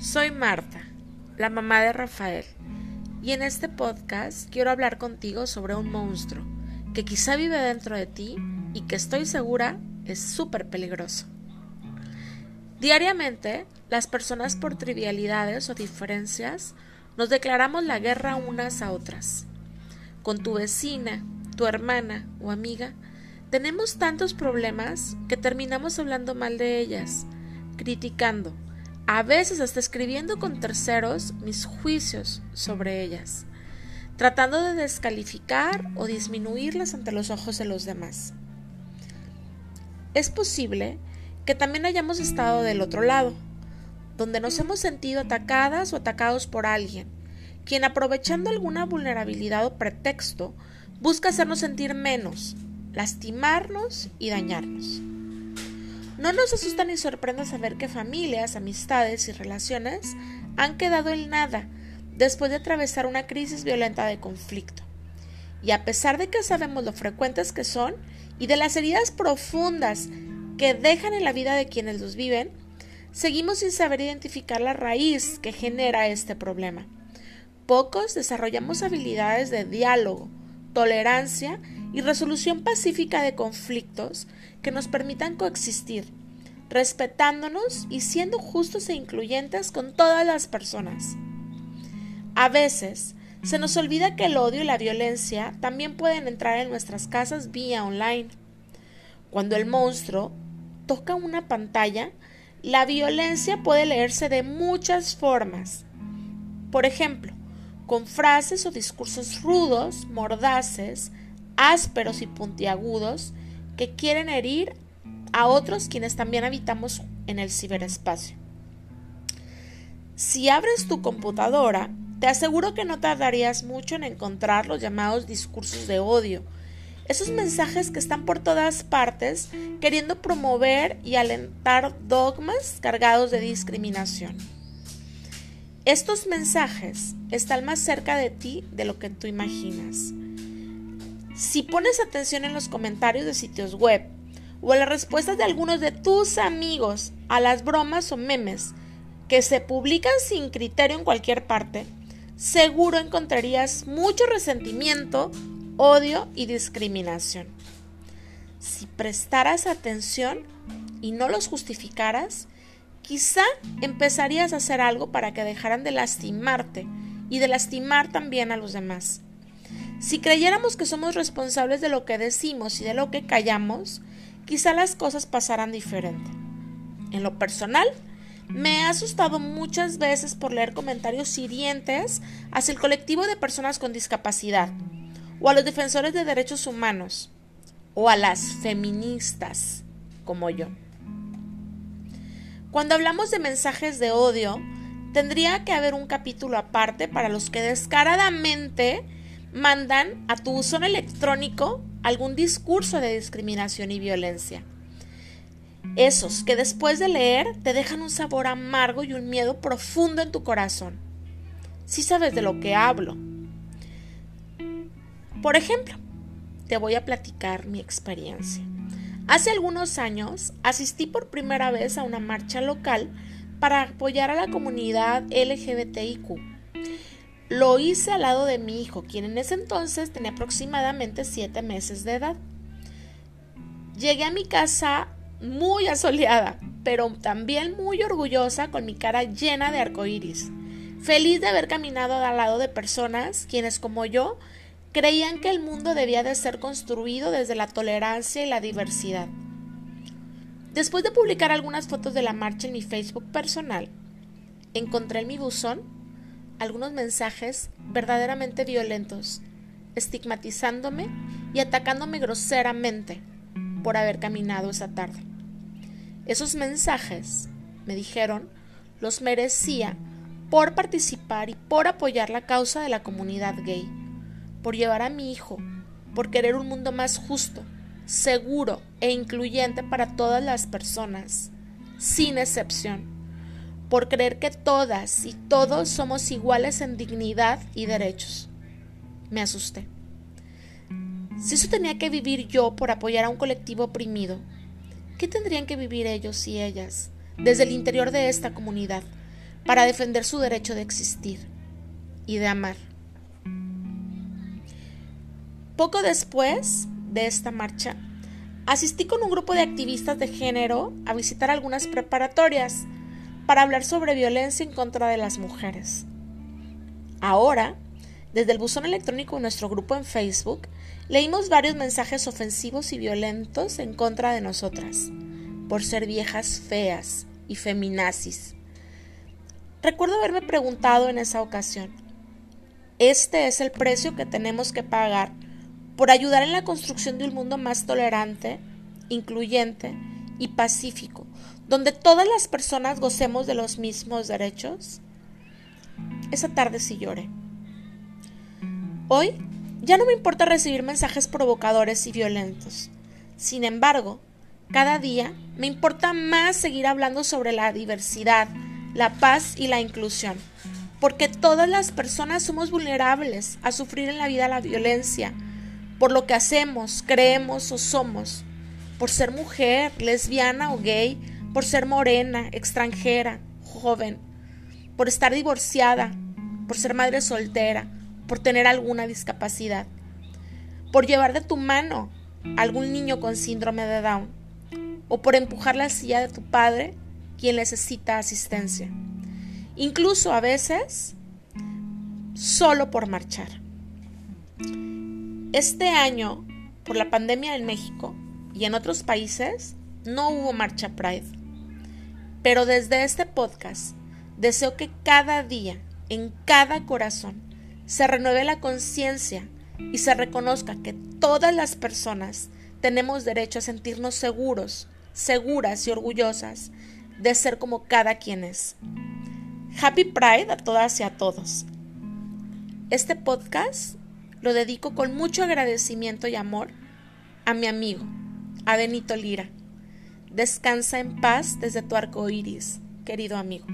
Soy Marta, la mamá de Rafael, y en este podcast quiero hablar contigo sobre un monstruo que quizá vive dentro de ti y que estoy segura es súper peligroso. Diariamente, las personas por trivialidades o diferencias nos declaramos la guerra unas a otras. Con tu vecina, tu hermana o amiga, tenemos tantos problemas que terminamos hablando mal de ellas, criticando, a veces hasta escribiendo con terceros mis juicios sobre ellas, tratando de descalificar o disminuirlas ante los ojos de los demás. Es posible que también hayamos estado del otro lado, donde nos hemos sentido atacadas o atacados por alguien, quien aprovechando alguna vulnerabilidad o pretexto busca hacernos sentir menos, lastimarnos y dañarnos. No nos asusta ni sorprende saber que familias, amistades y relaciones han quedado en nada después de atravesar una crisis violenta de conflicto. Y a pesar de que sabemos lo frecuentes que son y de las heridas profundas que dejan en la vida de quienes los viven, seguimos sin saber identificar la raíz que genera este problema. Pocos desarrollamos habilidades de diálogo, tolerancia y resolución pacífica de conflictos que nos permitan coexistir, respetándonos y siendo justos e incluyentes con todas las personas. A veces, se nos olvida que el odio y la violencia también pueden entrar en nuestras casas vía online. Cuando el monstruo toca una pantalla, la violencia puede leerse de muchas formas. Por ejemplo, con frases o discursos rudos, mordaces, ásperos y puntiagudos que quieren herir a otros quienes también habitamos en el ciberespacio. Si abres tu computadora, te aseguro que no tardarías mucho en encontrar los llamados discursos de odio, esos mensajes que están por todas partes queriendo promover y alentar dogmas cargados de discriminación. Estos mensajes están más cerca de ti de lo que tú imaginas. Si pones atención en los comentarios de sitios web o en las respuestas de algunos de tus amigos a las bromas o memes que se publican sin criterio en cualquier parte, seguro encontrarías mucho resentimiento, odio y discriminación. Si prestaras atención y no los justificaras, quizá empezarías a hacer algo para que dejaran de lastimarte y de lastimar también a los demás. Si creyéramos que somos responsables de lo que decimos y de lo que callamos, quizá las cosas pasaran diferente. En lo personal, me he asustado muchas veces por leer comentarios hirientes hacia el colectivo de personas con discapacidad, o a los defensores de derechos humanos, o a las feministas, como yo. Cuando hablamos de mensajes de odio, tendría que haber un capítulo aparte para los que descaradamente mandan a tu buzón electrónico algún discurso de discriminación y violencia. Esos que después de leer te dejan un sabor amargo y un miedo profundo en tu corazón. Si sabes de lo que hablo. Por ejemplo, te voy a platicar mi experiencia. Hace algunos años asistí por primera vez a una marcha local para apoyar a la comunidad LGBTIQ lo hice al lado de mi hijo, quien en ese entonces tenía aproximadamente siete meses de edad. Llegué a mi casa muy asoleada, pero también muy orgullosa con mi cara llena de arcoíris, feliz de haber caminado al lado de personas quienes como yo creían que el mundo debía de ser construido desde la tolerancia y la diversidad. Después de publicar algunas fotos de la marcha en mi Facebook personal, encontré en mi buzón algunos mensajes verdaderamente violentos, estigmatizándome y atacándome groseramente por haber caminado esa tarde. Esos mensajes, me dijeron, los merecía por participar y por apoyar la causa de la comunidad gay, por llevar a mi hijo, por querer un mundo más justo, seguro e incluyente para todas las personas, sin excepción por creer que todas y todos somos iguales en dignidad y derechos. Me asusté. Si eso tenía que vivir yo por apoyar a un colectivo oprimido, ¿qué tendrían que vivir ellos y ellas desde el interior de esta comunidad, para defender su derecho de existir y de amar. Poco después de esta marcha, asistí con un grupo de activistas de género a visitar algunas preparatorias para hablar sobre violencia en contra de las mujeres. Ahora, desde el buzón electrónico de nuestro grupo en Facebook, leímos varios mensajes ofensivos y violentos en contra de nosotras, por ser viejas feas y feminazis. Recuerdo haberme preguntado en esa ocasión, ¿este es el precio que tenemos que pagar por ayudar en la construcción de un mundo más tolerante, incluyente y pacífico, donde todas las personas gocemos de los mismos derechos? Esa tarde sí lloré. Hoy ya no me importa recibir mensajes provocadores y violentos. Sin embargo, cada día me importa más seguir hablando sobre la diversidad, la paz y la inclusión, porque todas las personas somos vulnerables a sufrir en la vida la violencia, por lo que hacemos, creemos o somos, por ser mujer, lesbiana o gay, por ser morena, extranjera, joven, por estar divorciada, por ser madre soltera, por tener alguna discapacidad, por llevar de tu mano a algún niño con síndrome de Down, o por empujar la silla de tu padre quien necesita asistencia. Incluso a veces solo por marchar. Este año, por la pandemia en México y en otros países, no hubo marcha Pride. Pero desde este podcast deseo que cada día, en cada corazón, se renueve la conciencia y se reconozca que todas las personas tenemos derecho a sentirnos seguros, seguras y orgullosas de ser como cada quien es. Happy Pride a todas y a todos. Este podcast lo dedico con mucho agradecimiento y amor a mi amigo, a Benito Lira. Descansa en paz desde tu arco iris, querido amigo.